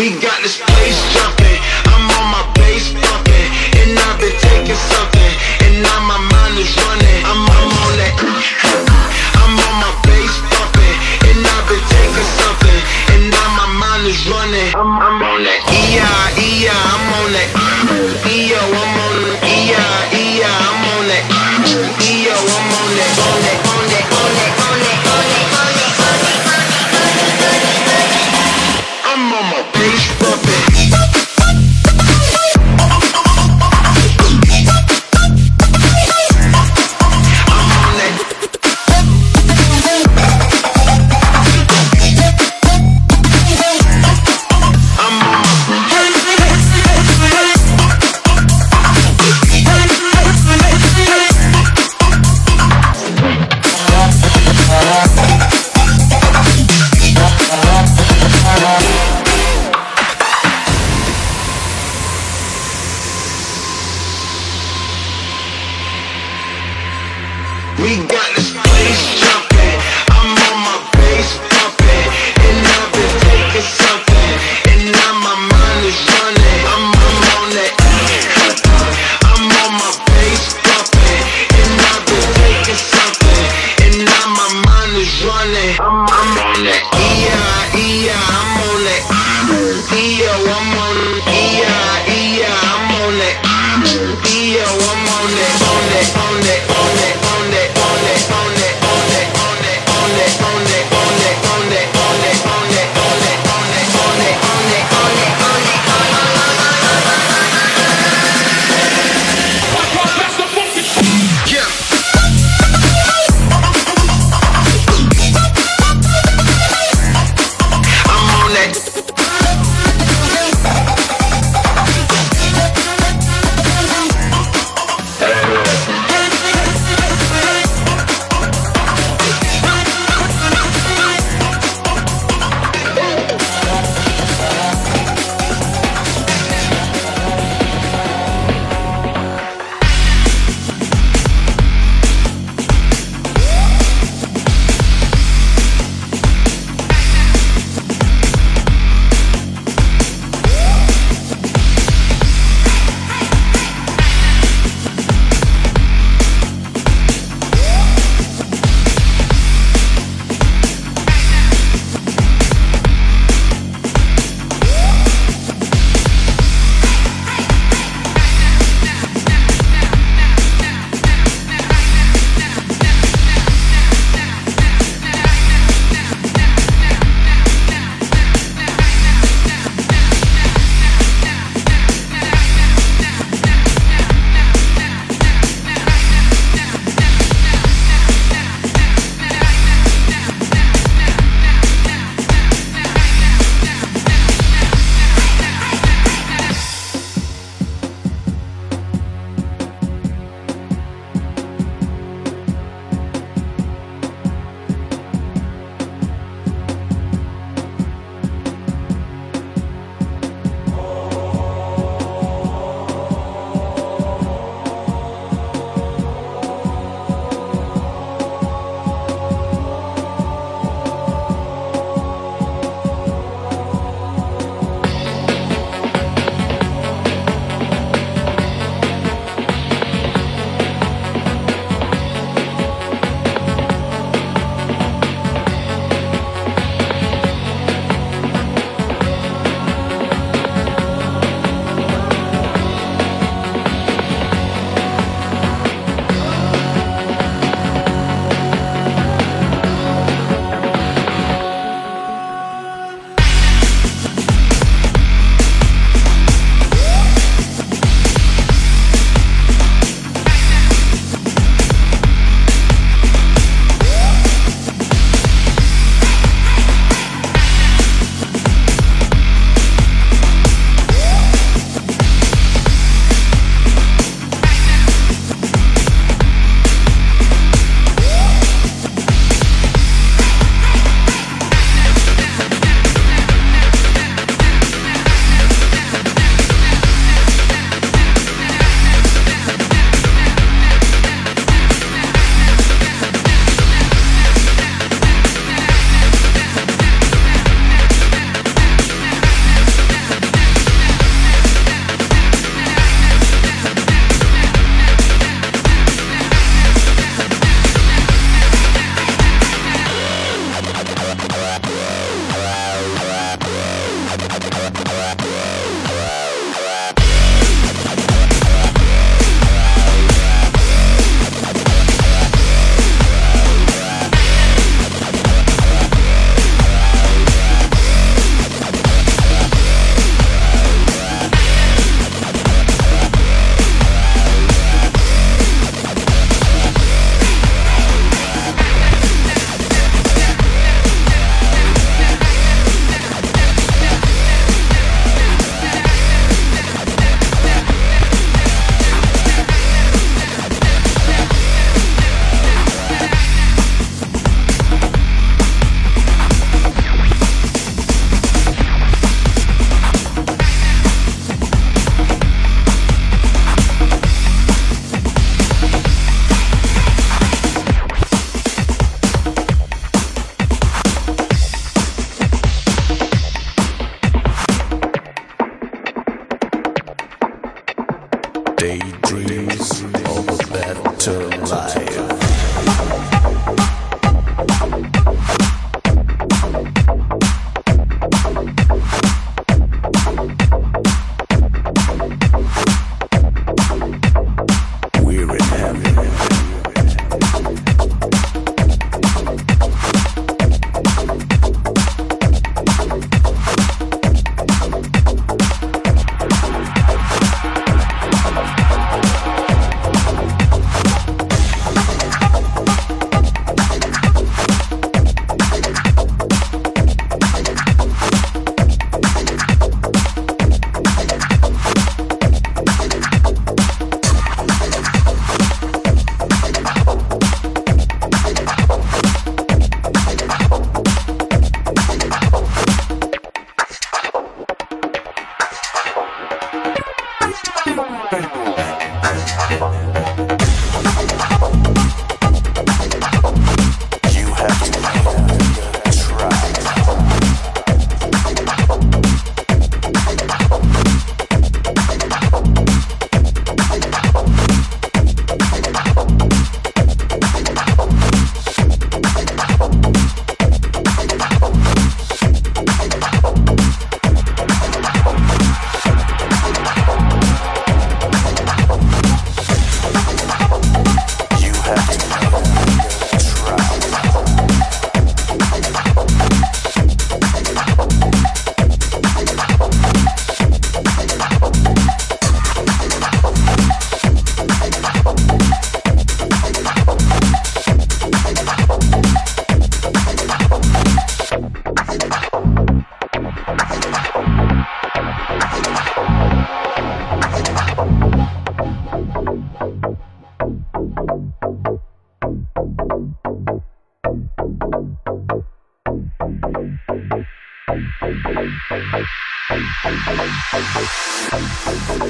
We got this place jumping. I'm on my bass bumping, and I've been taking something, and now my mind is running. I'm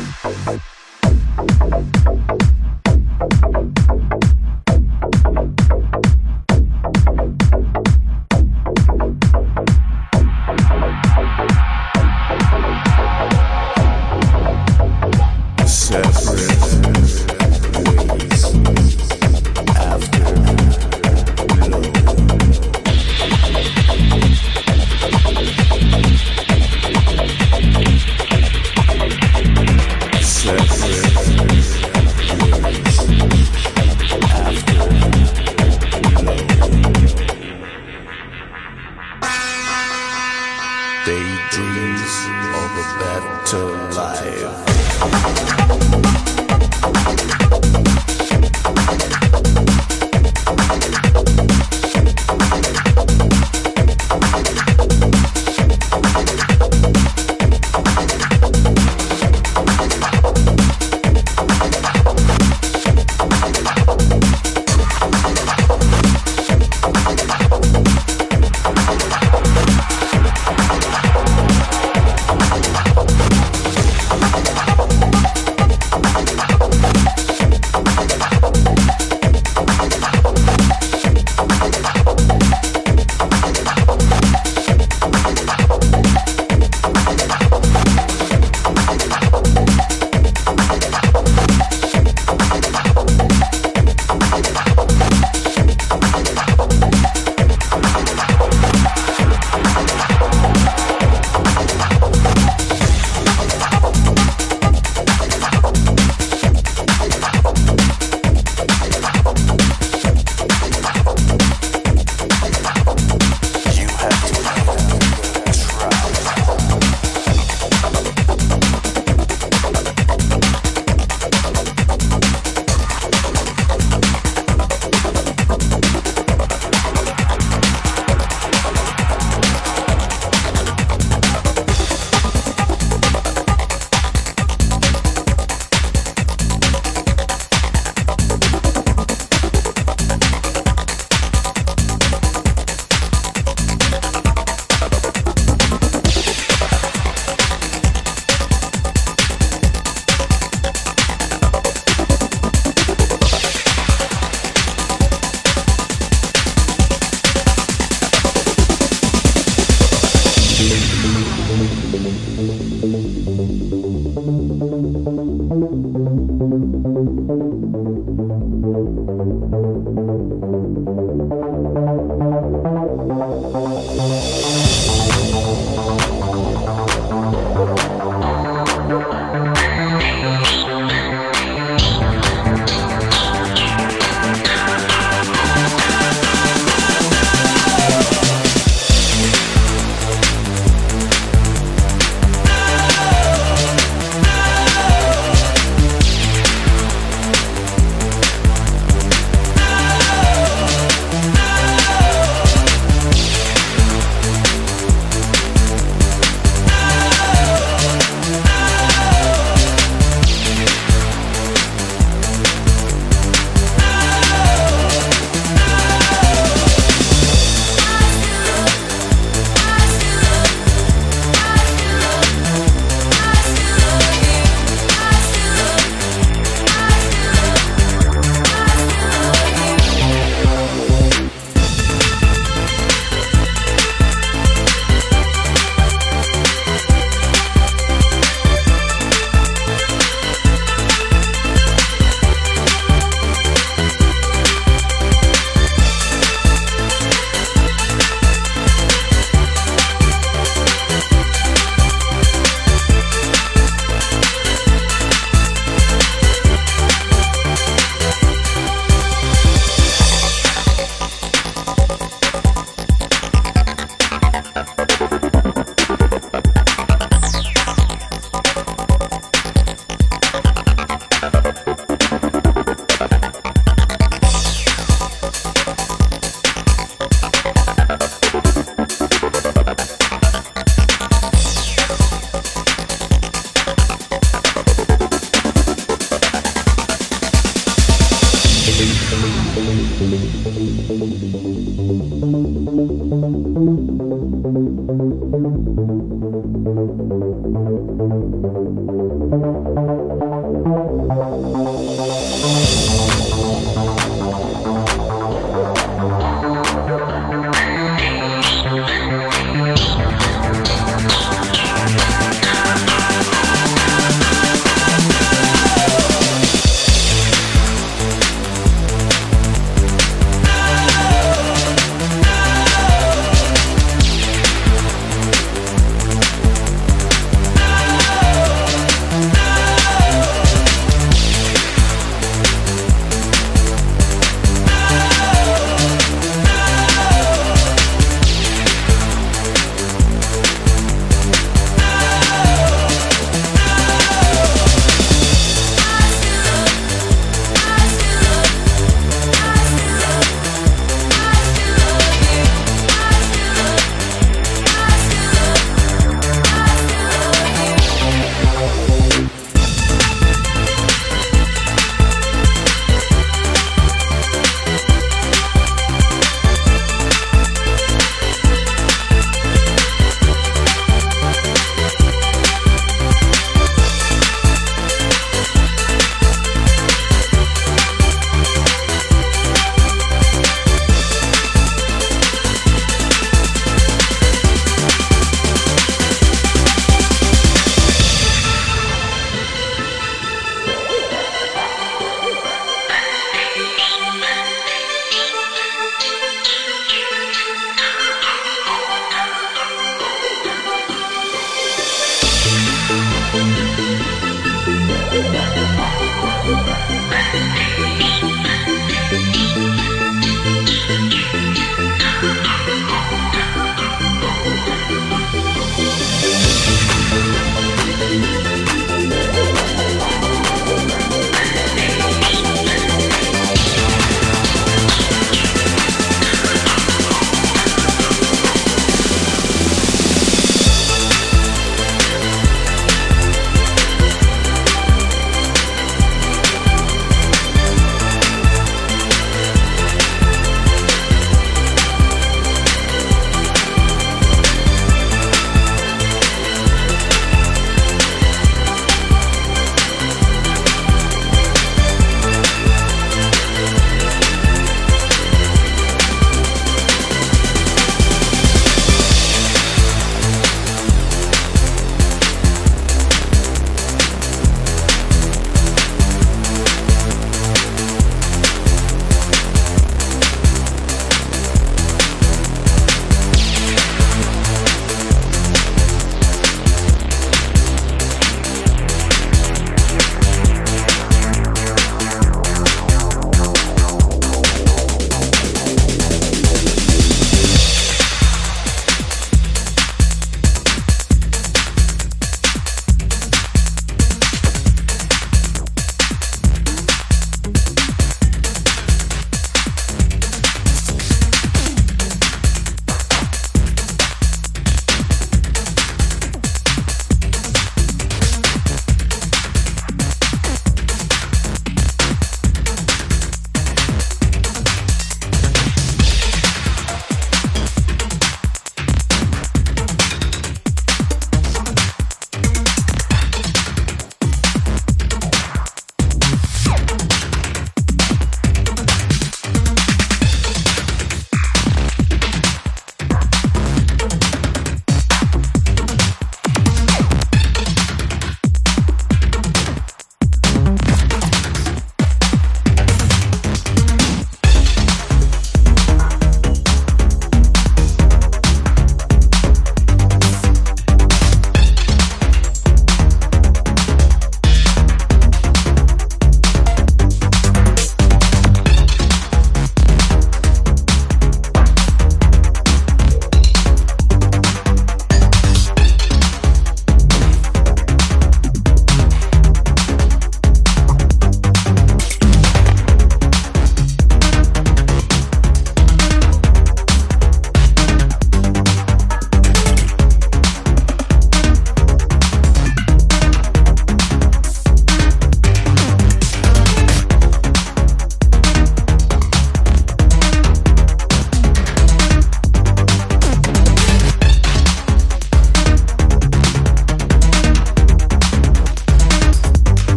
Bye.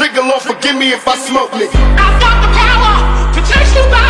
trigger Lord, forgive me if I smoke it. I've got the power to change you back.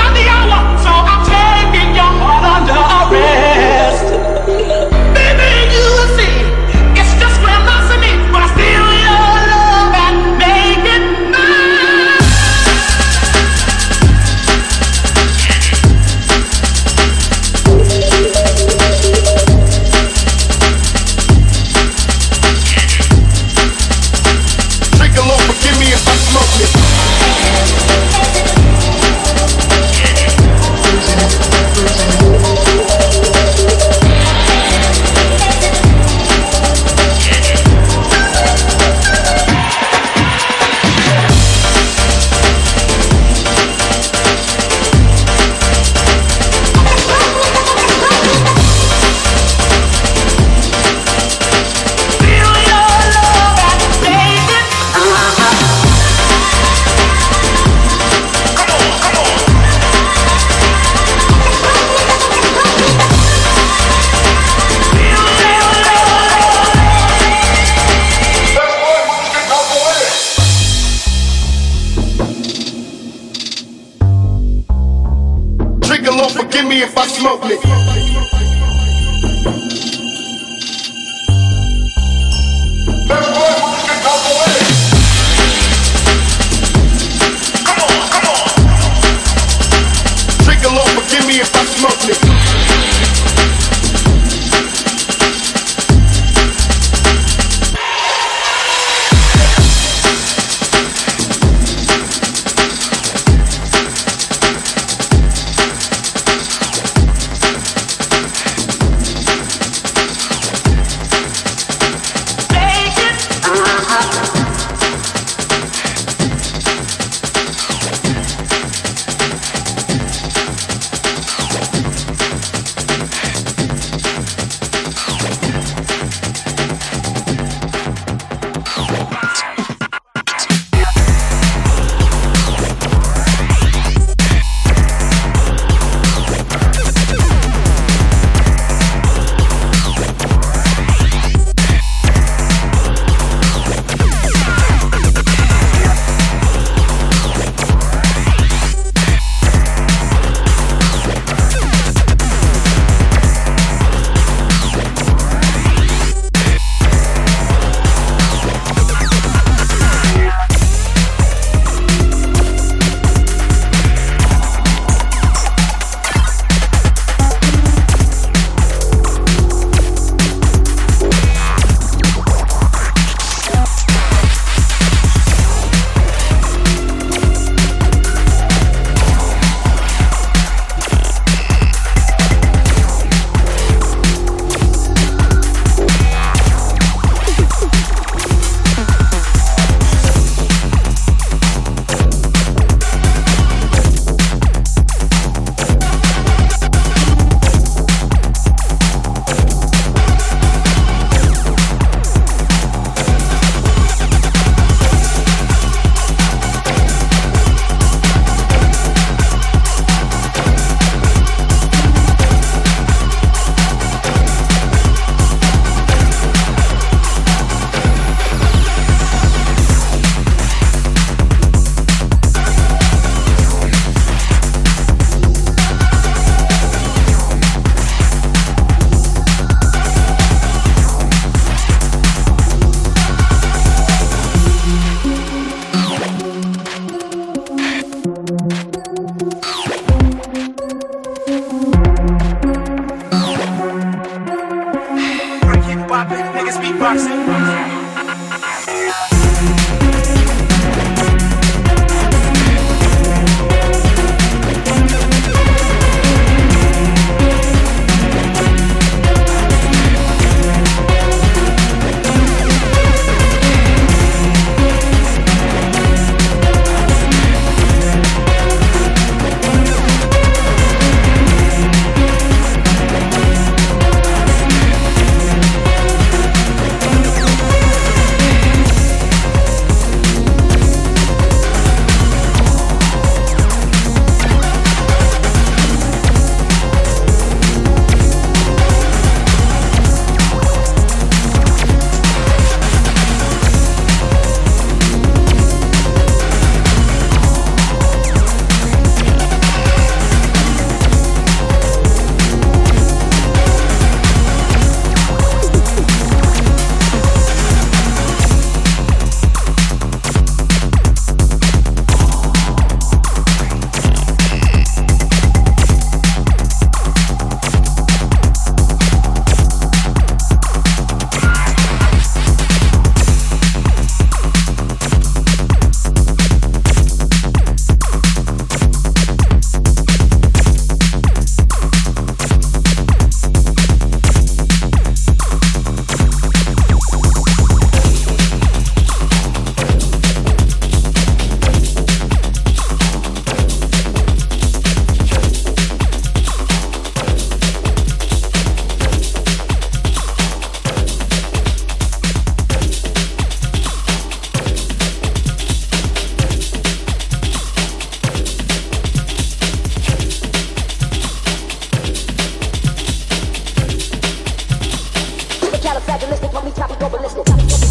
misogynistic, mommy, choppy, go ballistic.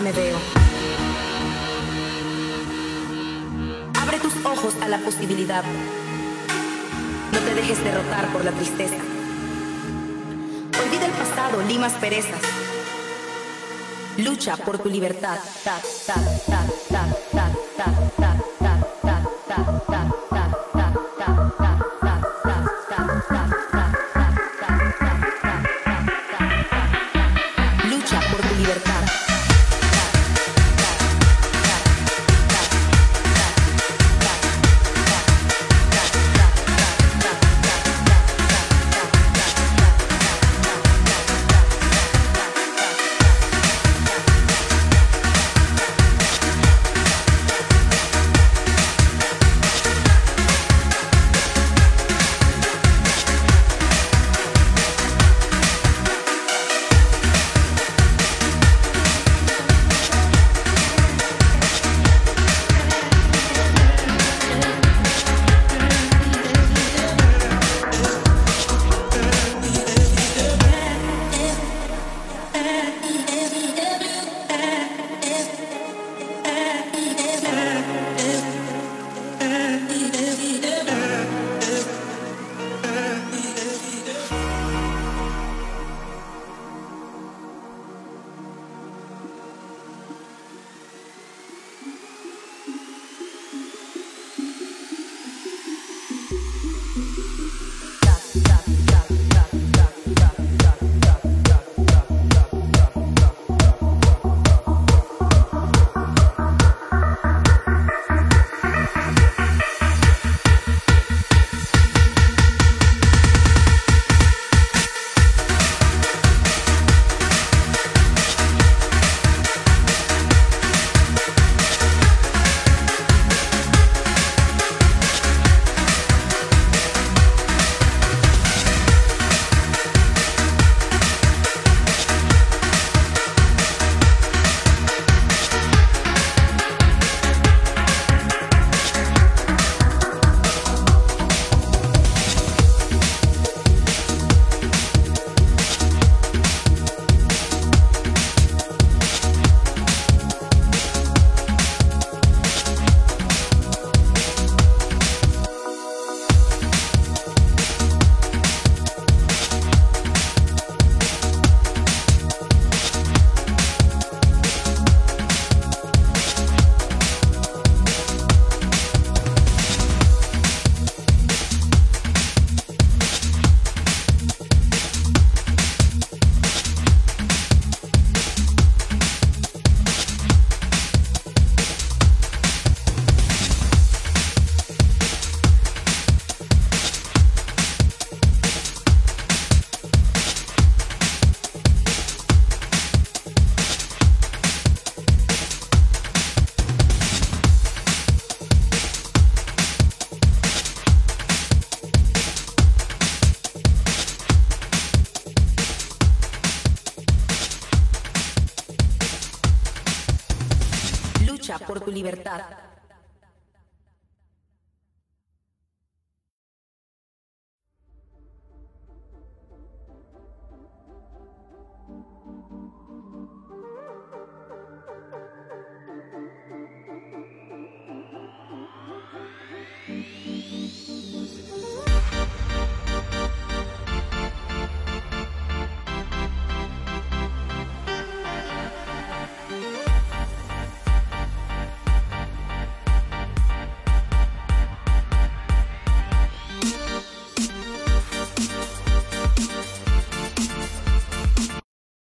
me veo. Abre tus ojos a la posibilidad. No te dejes derrotar por la tristeza. Olvida el pasado, limas perezas. Lucha por tu libertad.